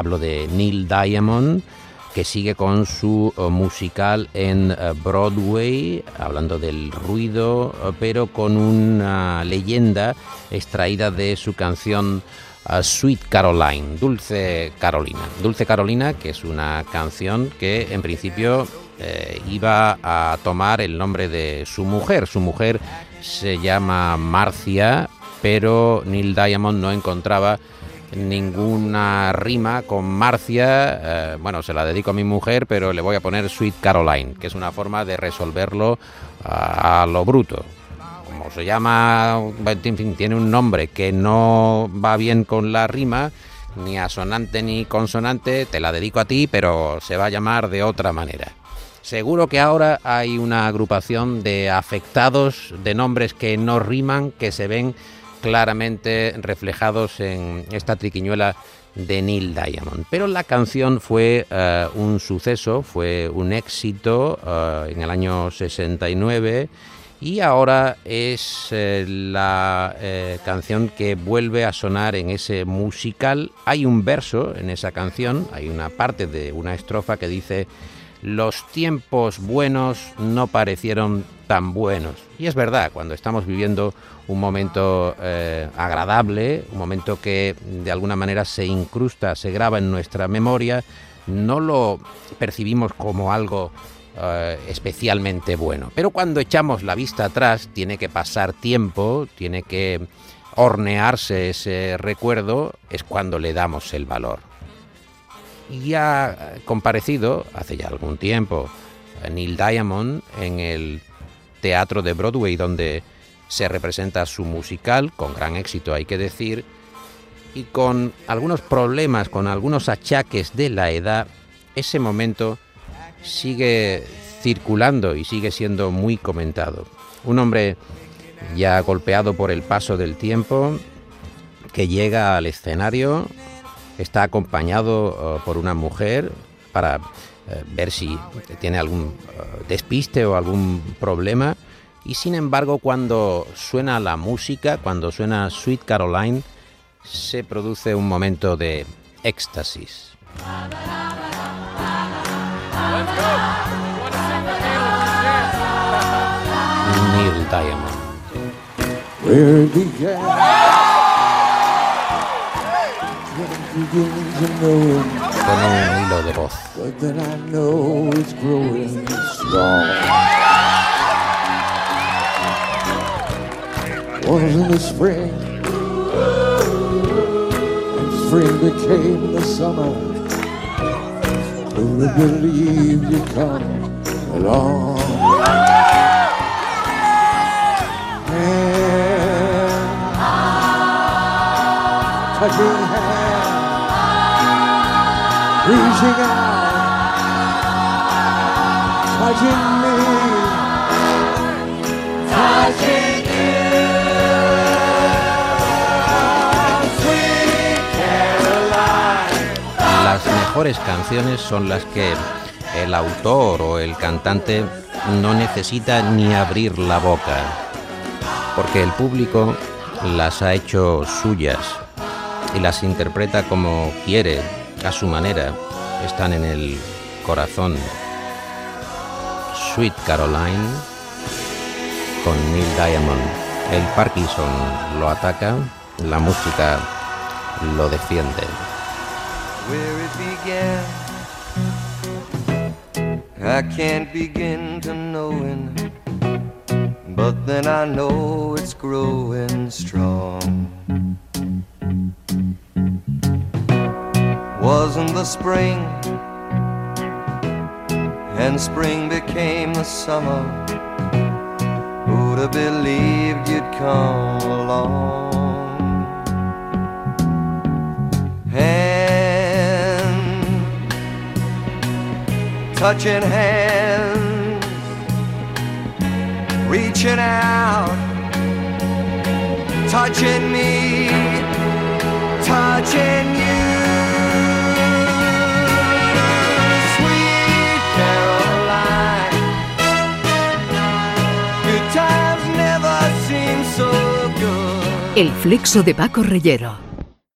hablo de Neil Diamond, que sigue con su eh, musical en eh, Broadway, hablando del ruido, eh, pero con una leyenda extraída de su canción Sweet Caroline, Dulce Carolina. Dulce Carolina, que es una canción que en principio iba a tomar el nombre de su mujer. Su mujer se llama Marcia, pero Neil Diamond no encontraba ninguna rima con Marcia. Eh, bueno, se la dedico a mi mujer, pero le voy a poner Sweet Caroline, que es una forma de resolverlo a, lo bruto. Como se llama, en fin, tiene un nombre que no va bien con la rima, ni asonante ni consonante, te la dedico a ti, pero se va a llamar de otra manera. Seguro que ahora hay una agrupación de afectados de nombres que no riman, que se ven claramente reflejados en esta triquiñuela de Neil Diamond. Pero la canción fue eh, un suceso, fue un éxito eh, en el año 69 y ahora es eh, la canción que vuelve a sonar en ese musical. Hay un verso en esa canción, hay una parte de una estrofa que dice los tiempos buenos no parecieron tan buenos. Y es verdad, cuando estamos viviendo un momento eh, agradable, un momento que de alguna manera se incrusta, se graba en nuestra memoria, no lo percibimos como algo eh, especialmente bueno. Pero cuando echamos la vista atrás, tiene que pasar tiempo, tiene que hornearse ese recuerdo, es cuando le damos el valor y ha comparecido hace ya algún tiempo Neil Diamond en el teatro de Broadway donde se representa su musical, con gran éxito hay que decir, y con algunos problemas, con algunos achaques de la edad, ese momento sigue circulando y sigue siendo muy comentado. Un hombre ya golpeado por el paso del tiempo, que llega al escenario está acompañado eh, por una mujer para eh, ver si tiene algún eh, despiste o algún problema. Y sin embargo, cuando suena la música, cuando suena Sweet Caroline, se produce un momento de éxtasis. Neil Diamond. Con un hilo de voz. But then I know it's growing strong. Was in the spring, and spring became the summer. Who would believe you'd come along? Las mejores canciones son las que el autor o el cantante no necesita ni abrir la boca, porque el público las ha hecho suyas y las interpreta como quiere, a su manera, están en el corazón. Sweet Caroline con Neil Diamond. El Parkinson lo ataca, la música lo defiende. Where it began, I can't begin to knowing, but then I know it's growing strong. Wasn't the spring, and spring became the summer. Who'd have believed you'd come along? Hand, touching hands, reaching out, touching me, touching you. El flexo de Paco Reyero.